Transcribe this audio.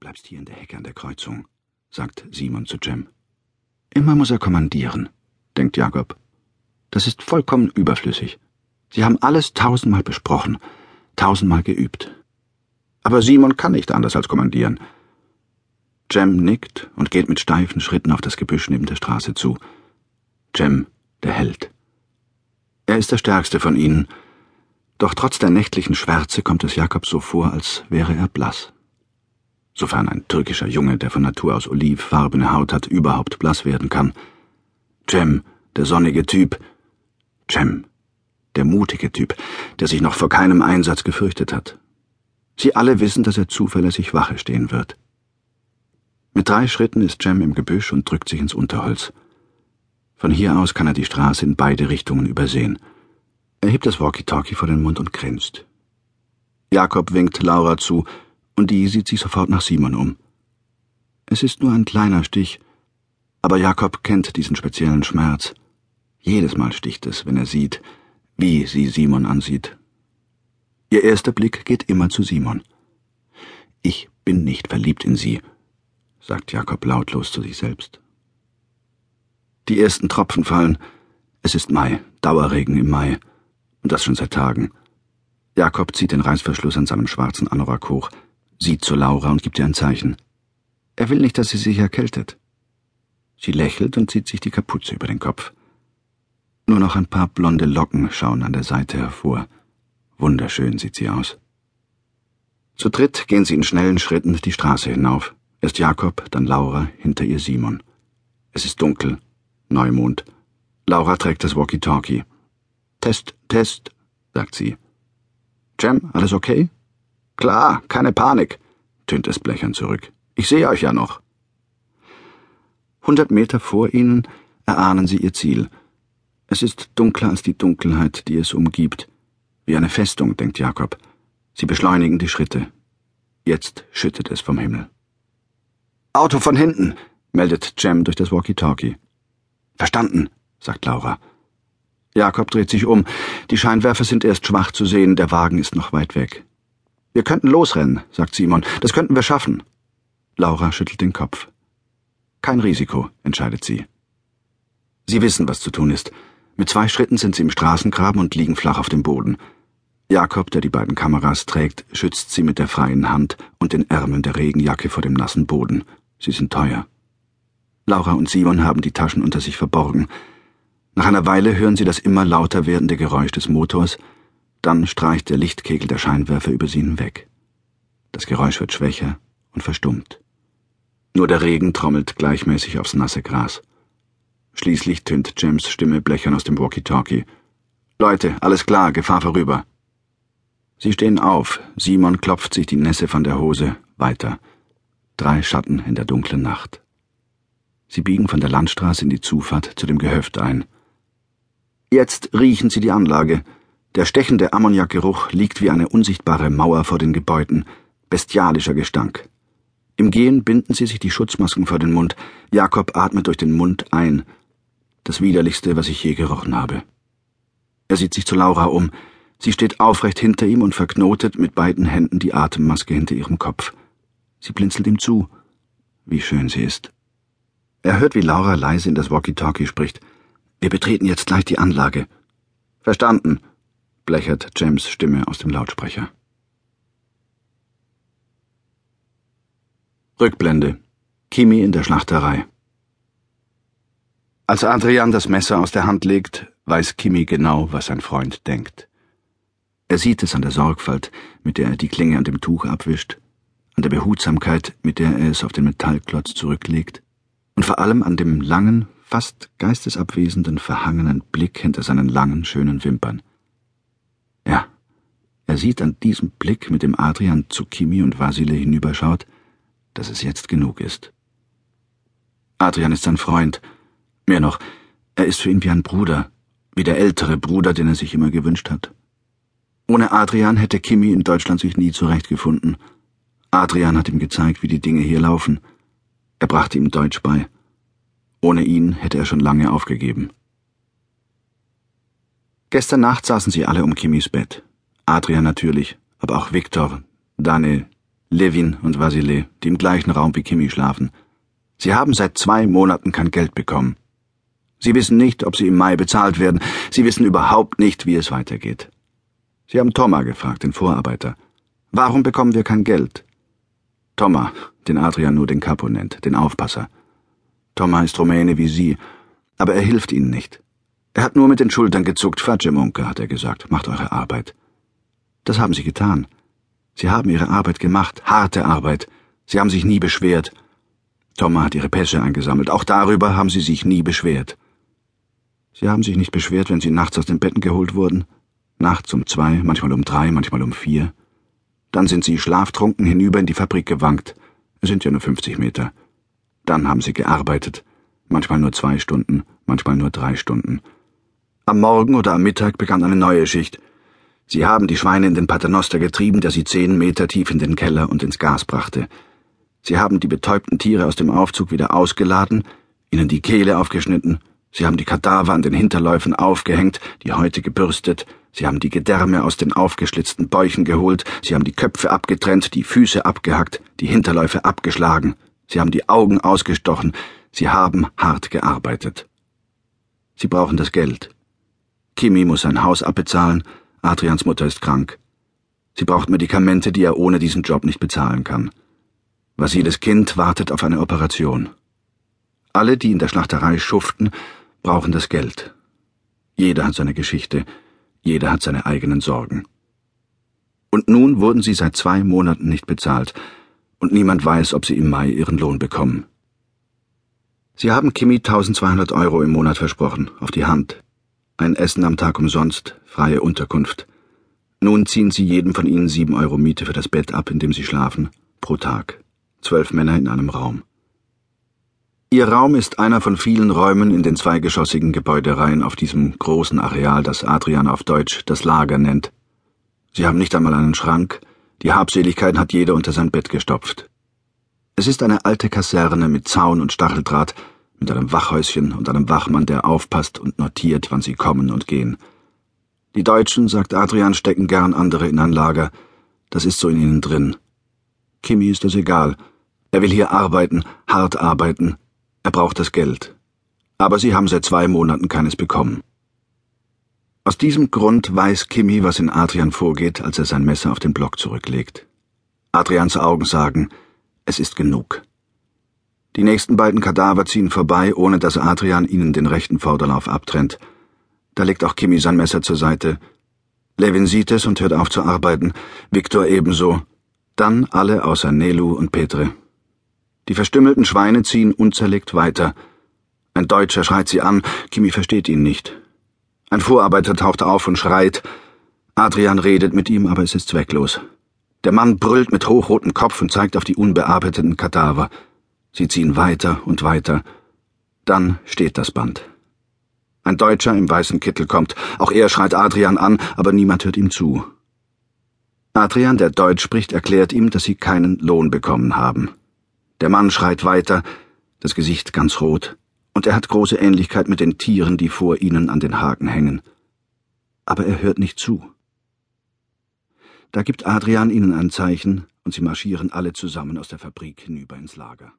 bleibst hier in der Hecke an der Kreuzung, sagt Simon zu Jem. Immer muss er kommandieren, denkt Jakob. Das ist vollkommen überflüssig. Sie haben alles tausendmal besprochen, tausendmal geübt. Aber Simon kann nicht anders als kommandieren. Jem nickt und geht mit steifen Schritten auf das Gebüsch neben der Straße zu. Jem, der Held. Er ist der stärkste von ihnen, doch trotz der nächtlichen Schwärze kommt es Jakob so vor, als wäre er blass. Sofern ein türkischer Junge, der von Natur aus olivfarbene Haut hat, überhaupt blass werden kann. Jem, der sonnige Typ. Jem, der mutige Typ, der sich noch vor keinem Einsatz gefürchtet hat. Sie alle wissen, dass er zuverlässig Wache stehen wird. Mit drei Schritten ist Jem im Gebüsch und drückt sich ins Unterholz. Von hier aus kann er die Straße in beide Richtungen übersehen. Er hebt das Walkie-Talkie vor den Mund und grinst. Jakob winkt Laura zu, und die sieht sich sofort nach Simon um. Es ist nur ein kleiner Stich, aber Jakob kennt diesen speziellen Schmerz. Jedes Mal sticht es, wenn er sieht, wie sie Simon ansieht. Ihr erster Blick geht immer zu Simon. Ich bin nicht verliebt in sie, sagt Jakob lautlos zu sich selbst. Die ersten Tropfen fallen. Es ist Mai, Dauerregen im Mai. Und das schon seit Tagen. Jakob zieht den Reißverschluss an seinem schwarzen Anorak hoch, sieht zu Laura und gibt ihr ein Zeichen. Er will nicht, dass sie sich erkältet. Sie lächelt und zieht sich die Kapuze über den Kopf. Nur noch ein paar blonde Locken schauen an der Seite hervor. Wunderschön sieht sie aus. Zu dritt gehen sie in schnellen Schritten die Straße hinauf. Erst Jakob, dann Laura, hinter ihr Simon. Es ist dunkel. Neumond. Laura trägt das Walkie-Talkie. Test, Test, sagt sie. Jem, alles okay? Klar, keine Panik, tönt es blechern zurück. Ich sehe euch ja noch. Hundert Meter vor ihnen erahnen sie ihr Ziel. Es ist dunkler als die Dunkelheit, die es umgibt. Wie eine Festung, denkt Jakob. Sie beschleunigen die Schritte. Jetzt schüttet es vom Himmel. Auto von hinten, meldet Jem durch das Walkie-Talkie. Verstanden, sagt Laura. Jakob dreht sich um. Die Scheinwerfer sind erst schwach zu sehen, der Wagen ist noch weit weg. Wir könnten losrennen, sagt Simon. Das könnten wir schaffen. Laura schüttelt den Kopf. Kein Risiko, entscheidet sie. Sie wissen, was zu tun ist. Mit zwei Schritten sind sie im Straßengraben und liegen flach auf dem Boden. Jakob, der die beiden Kameras trägt, schützt sie mit der freien Hand und den Ärmeln der Regenjacke vor dem nassen Boden. Sie sind teuer. Laura und Simon haben die Taschen unter sich verborgen. Nach einer Weile hören sie das immer lauter werdende Geräusch des Motors, dann streicht der Lichtkegel der Scheinwerfer über sie hinweg. Das Geräusch wird schwächer und verstummt. Nur der Regen trommelt gleichmäßig aufs nasse Gras. Schließlich tönt James Stimme blechern aus dem Walkie-Talkie. Leute, alles klar, Gefahr vorüber. Sie stehen auf, Simon klopft sich die Nässe von der Hose, weiter. Drei Schatten in der dunklen Nacht. Sie biegen von der Landstraße in die Zufahrt zu dem Gehöft ein. Jetzt riechen sie die Anlage, der stechende Ammoniakgeruch liegt wie eine unsichtbare Mauer vor den Gebäuden, bestialischer Gestank. Im Gehen binden sie sich die Schutzmasken vor den Mund. Jakob atmet durch den Mund ein. Das widerlichste, was ich je gerochen habe. Er sieht sich zu Laura um. Sie steht aufrecht hinter ihm und verknotet mit beiden Händen die Atemmaske hinter ihrem Kopf. Sie blinzelt ihm zu. Wie schön sie ist. Er hört, wie Laura leise in das Walkie-Talkie spricht. Wir betreten jetzt gleich die Anlage. Verstanden, blechert James Stimme aus dem Lautsprecher. Rückblende. Kimi in der Schlachterei. Als Adrian das Messer aus der Hand legt, weiß Kimi genau, was sein Freund denkt. Er sieht es an der Sorgfalt, mit der er die Klinge an dem Tuch abwischt, an der Behutsamkeit, mit der er es auf den Metallklotz zurücklegt, und vor allem an dem langen, fast geistesabwesenden, verhangenen Blick hinter seinen langen, schönen Wimpern. Ja, er sieht an diesem Blick, mit dem Adrian zu Kimi und Vasile hinüberschaut, dass es jetzt genug ist. Adrian ist sein Freund. Mehr noch, er ist für ihn wie ein Bruder, wie der ältere Bruder, den er sich immer gewünscht hat. Ohne Adrian hätte Kimi in Deutschland sich nie zurechtgefunden. Adrian hat ihm gezeigt, wie die Dinge hier laufen. Er brachte ihm Deutsch bei. Ohne ihn hätte er schon lange aufgegeben. Gestern Nacht saßen sie alle um Kimmys Bett. Adrian natürlich, aber auch Viktor, Daniel, Levin und Vasile, die im gleichen Raum wie Kimi schlafen. Sie haben seit zwei Monaten kein Geld bekommen. Sie wissen nicht, ob sie im Mai bezahlt werden. Sie wissen überhaupt nicht, wie es weitergeht. Sie haben Thomas gefragt, den Vorarbeiter. Warum bekommen wir kein Geld? Thomas, den Adrian nur den Capo nennt, den Aufpasser. Thomas ist Rumäne wie Sie, aber er hilft Ihnen nicht. Er hat nur mit den Schultern gezuckt. Fatsche Munke, hat er gesagt, macht eure Arbeit. Das haben Sie getan. Sie haben Ihre Arbeit gemacht, harte Arbeit. Sie haben sich nie beschwert. Thomas hat Ihre Pässe eingesammelt. Auch darüber haben Sie sich nie beschwert. Sie haben sich nicht beschwert, wenn Sie nachts aus den Betten geholt wurden. Nachts um zwei, manchmal um drei, manchmal um vier. Dann sind Sie schlaftrunken hinüber in die Fabrik gewankt. Es sind ja nur 50 Meter. Dann haben Sie gearbeitet. Manchmal nur zwei Stunden, manchmal nur drei Stunden. Am Morgen oder am Mittag begann eine neue Schicht. Sie haben die Schweine in den Paternoster getrieben, der sie zehn Meter tief in den Keller und ins Gas brachte. Sie haben die betäubten Tiere aus dem Aufzug wieder ausgeladen, ihnen die Kehle aufgeschnitten, sie haben die Kadaver an den Hinterläufen aufgehängt, die Häute gebürstet, sie haben die Gedärme aus den aufgeschlitzten Bäuchen geholt, sie haben die Köpfe abgetrennt, die Füße abgehackt, die Hinterläufe abgeschlagen, sie haben die Augen ausgestochen, sie haben hart gearbeitet. Sie brauchen das Geld. Kimi muss sein Haus abbezahlen, Adrians Mutter ist krank. Sie braucht Medikamente, die er ohne diesen Job nicht bezahlen kann. Vasiles Kind wartet auf eine Operation. Alle, die in der Schlachterei schuften, brauchen das Geld. Jeder hat seine Geschichte, jeder hat seine eigenen Sorgen. Und nun wurden sie seit zwei Monaten nicht bezahlt, und niemand weiß, ob sie im Mai ihren Lohn bekommen. Sie haben Kimi 1200 Euro im Monat versprochen, auf die Hand. Ein Essen am Tag umsonst, freie Unterkunft. Nun ziehen sie jedem von ihnen sieben Euro Miete für das Bett ab, in dem sie schlafen, pro Tag. Zwölf Männer in einem Raum. Ihr Raum ist einer von vielen Räumen in den zweigeschossigen Gebäudereihen auf diesem großen Areal, das Adrian auf Deutsch das Lager nennt. Sie haben nicht einmal einen Schrank, die Habseligkeit hat jeder unter sein Bett gestopft. Es ist eine alte Kaserne mit Zaun und Stacheldraht, mit einem Wachhäuschen und einem Wachmann, der aufpasst und notiert, wann sie kommen und gehen. Die Deutschen, sagt Adrian, stecken gern andere in ein Lager. Das ist so in ihnen drin. Kimi ist das egal. Er will hier arbeiten, hart arbeiten. Er braucht das Geld. Aber sie haben seit zwei Monaten keines bekommen. Aus diesem Grund weiß Kimi, was in Adrian vorgeht, als er sein Messer auf den Block zurücklegt. Adrians Augen sagen, es ist genug. Die nächsten beiden Kadaver ziehen vorbei, ohne dass Adrian ihnen den rechten Vorderlauf abtrennt. Da legt auch Kimi sein Messer zur Seite. Levin sieht es und hört auf zu arbeiten, Viktor ebenso. Dann alle außer Nelu und Petre. Die verstümmelten Schweine ziehen unzerlegt weiter. Ein Deutscher schreit sie an, Kimi versteht ihn nicht. Ein Vorarbeiter taucht auf und schreit. Adrian redet mit ihm, aber es ist zwecklos. Der Mann brüllt mit hochrotem Kopf und zeigt auf die unbearbeiteten Kadaver. Sie ziehen weiter und weiter. Dann steht das Band. Ein Deutscher im weißen Kittel kommt. Auch er schreit Adrian an, aber niemand hört ihm zu. Adrian, der Deutsch spricht, erklärt ihm, dass sie keinen Lohn bekommen haben. Der Mann schreit weiter, das Gesicht ganz rot, und er hat große Ähnlichkeit mit den Tieren, die vor ihnen an den Haken hängen. Aber er hört nicht zu. Da gibt Adrian ihnen ein Zeichen, und sie marschieren alle zusammen aus der Fabrik hinüber ins Lager.